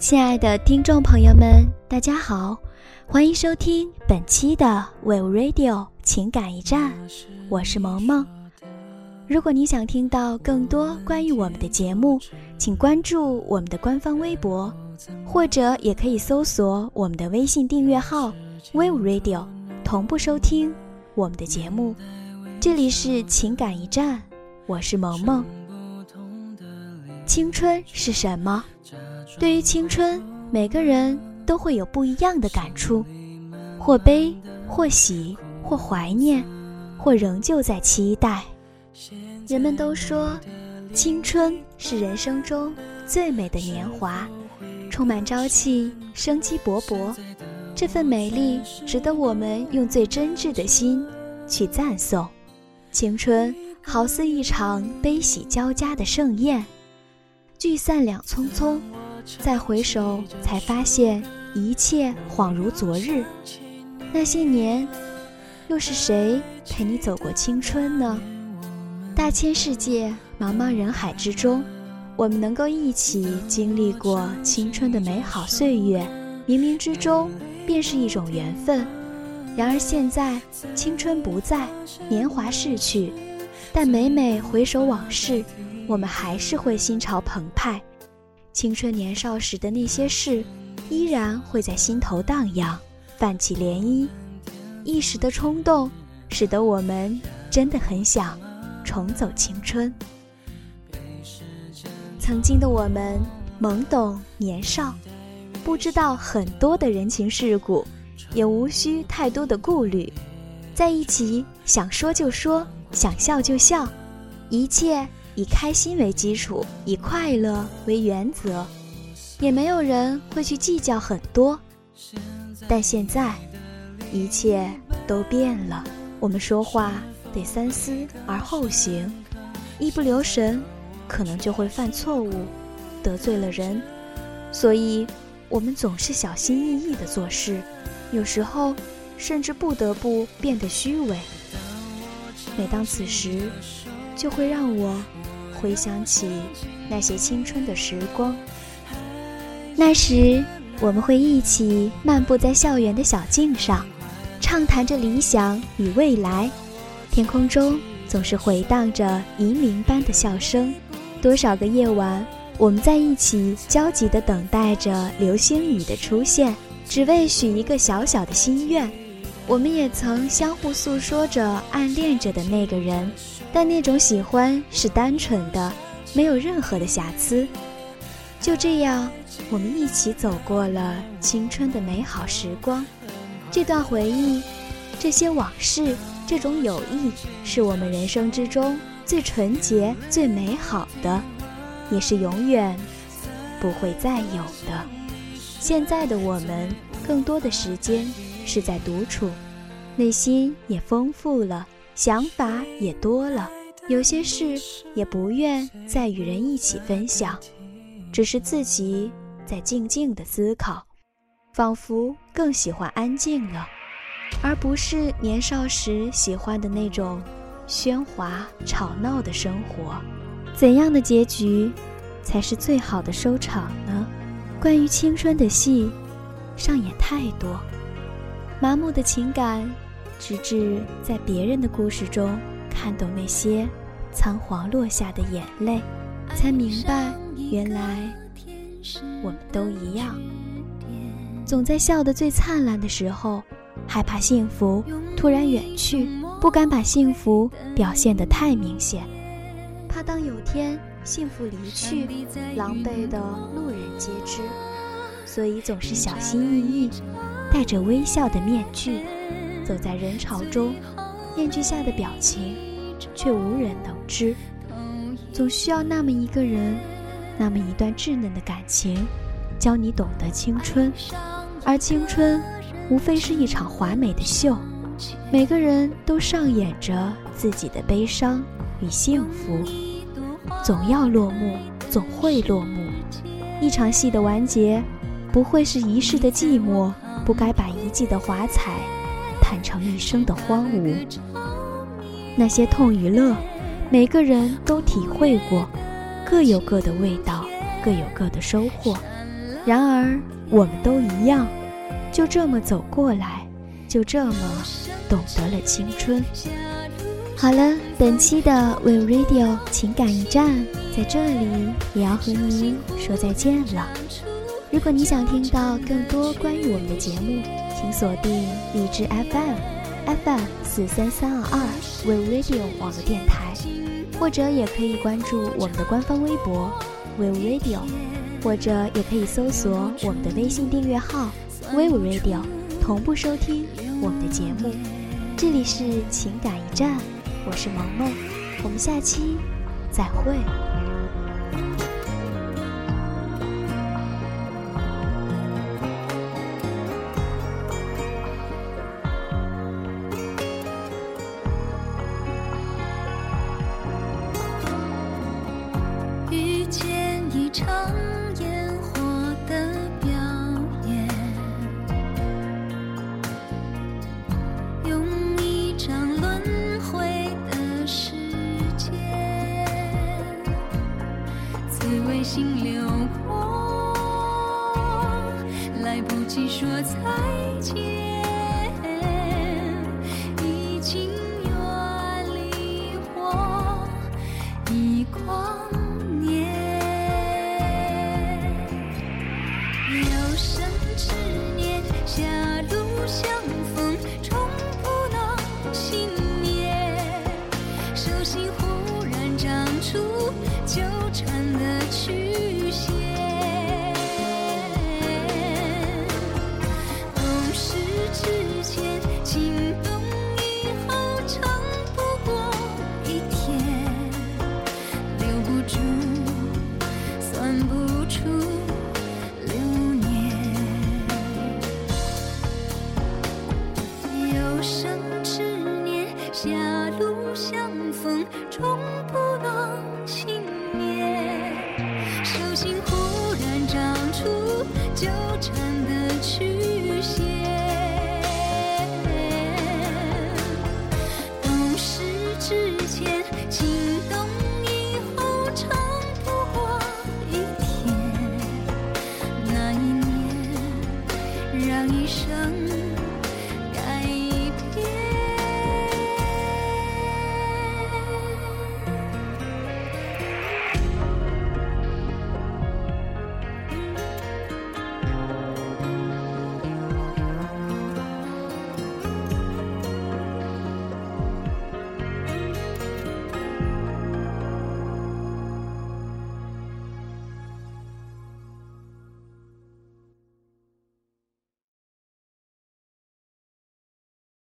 亲爱的听众朋友们，大家好，欢迎收听本期的 Wave Radio 情感驿站，我是萌萌。如果你想听到更多关于我们的节目，请关注我们的官方微博，或者也可以搜索我们的微信订阅号 Wave Radio，同步收听我们的节目。这里是情感驿站，我是萌萌。青春是什么？对于青春，每个人都会有不一样的感触，或悲，或喜，或怀念，或仍旧在期待。人们都说，青春是人生中最美的年华，充满朝气，生机勃勃。这份美丽值得我们用最真挚的心去赞颂。青春好似一场悲喜交加的盛宴，聚散两匆匆。再回首，才发现一切恍如昨日。那些年，又是谁陪你走过青春呢？大千世界，茫茫人海之中，我们能够一起经历过青春的美好岁月，冥冥之中便是一种缘分。然而现在，青春不在，年华逝去，但每每回首往事，我们还是会心潮澎湃。青春年少时的那些事，依然会在心头荡漾，泛起涟漪。一时的冲动，使得我们真的很想重走青春。曾经的我们懵懂年少，不知道很多的人情世故，也无需太多的顾虑，在一起想说就说，想笑就笑，一切。以开心为基础，以快乐为原则，也没有人会去计较很多。但现在，一切都变了。我们说话得三思而后行，一不留神，可能就会犯错误，得罪了人。所以，我们总是小心翼翼地做事，有时候甚至不得不变得虚伪。每当此时，就会让我。回想起那些青春的时光，那时我们会一起漫步在校园的小径上，畅谈着理想与未来。天空中总是回荡着银铃般的笑声。多少个夜晚，我们在一起焦急地等待着流星雨的出现，只为许一个小小的心愿。我们也曾相互诉说着暗恋着的那个人。但那种喜欢是单纯的，没有任何的瑕疵。就这样，我们一起走过了青春的美好时光。这段回忆，这些往事，这种友谊，是我们人生之中最纯洁、最美好的，也是永远不会再有的。现在的我们，更多的时间是在独处，内心也丰富了。想法也多了，有些事也不愿再与人一起分享，只是自己在静静的思考，仿佛更喜欢安静了，而不是年少时喜欢的那种喧哗吵闹的生活。怎样的结局才是最好的收场呢？关于青春的戏，上演太多，麻木的情感。直至在别人的故事中看懂那些仓皇落下的眼泪，才明白原来我们都一样。总在笑得最灿烂的时候，害怕幸福突然远去，不敢把幸福表现得太明显，怕当有天幸福离去，狼狈的路人皆知，所以总是小心翼翼，戴着微笑的面具。走在人潮中，面具下的表情却无人能知。总需要那么一个人，那么一段稚嫩的感情，教你懂得青春。而青春，无非是一场华美的秀，每个人都上演着自己的悲伤与幸福，总要落幕，总会落幕。一场戏的完结，不会是一世的寂寞，不该把一季的华彩。坦诚一生的荒芜，那些痛与乐，每个人都体会过，各有各的味道，各有各的收获。然而我们都一样，就这么走过来，就这么懂得了青春。好了，本期的 We Radio 情感驿站在这里也要和您说再见了。如果你想听到更多关于我们的节目，请锁定荔枝 FM FM 四三三二二 We Radio 网络电台，或者也可以关注我们的官方微博 We Radio，或者也可以搜索我们的微信订阅号 We Radio，同步收听我们的节目。这里是情感驿站。我是萌萌，我们下期再会。说再见，已经远离我一光年。有生之年，狭路相生痴念狭路相逢终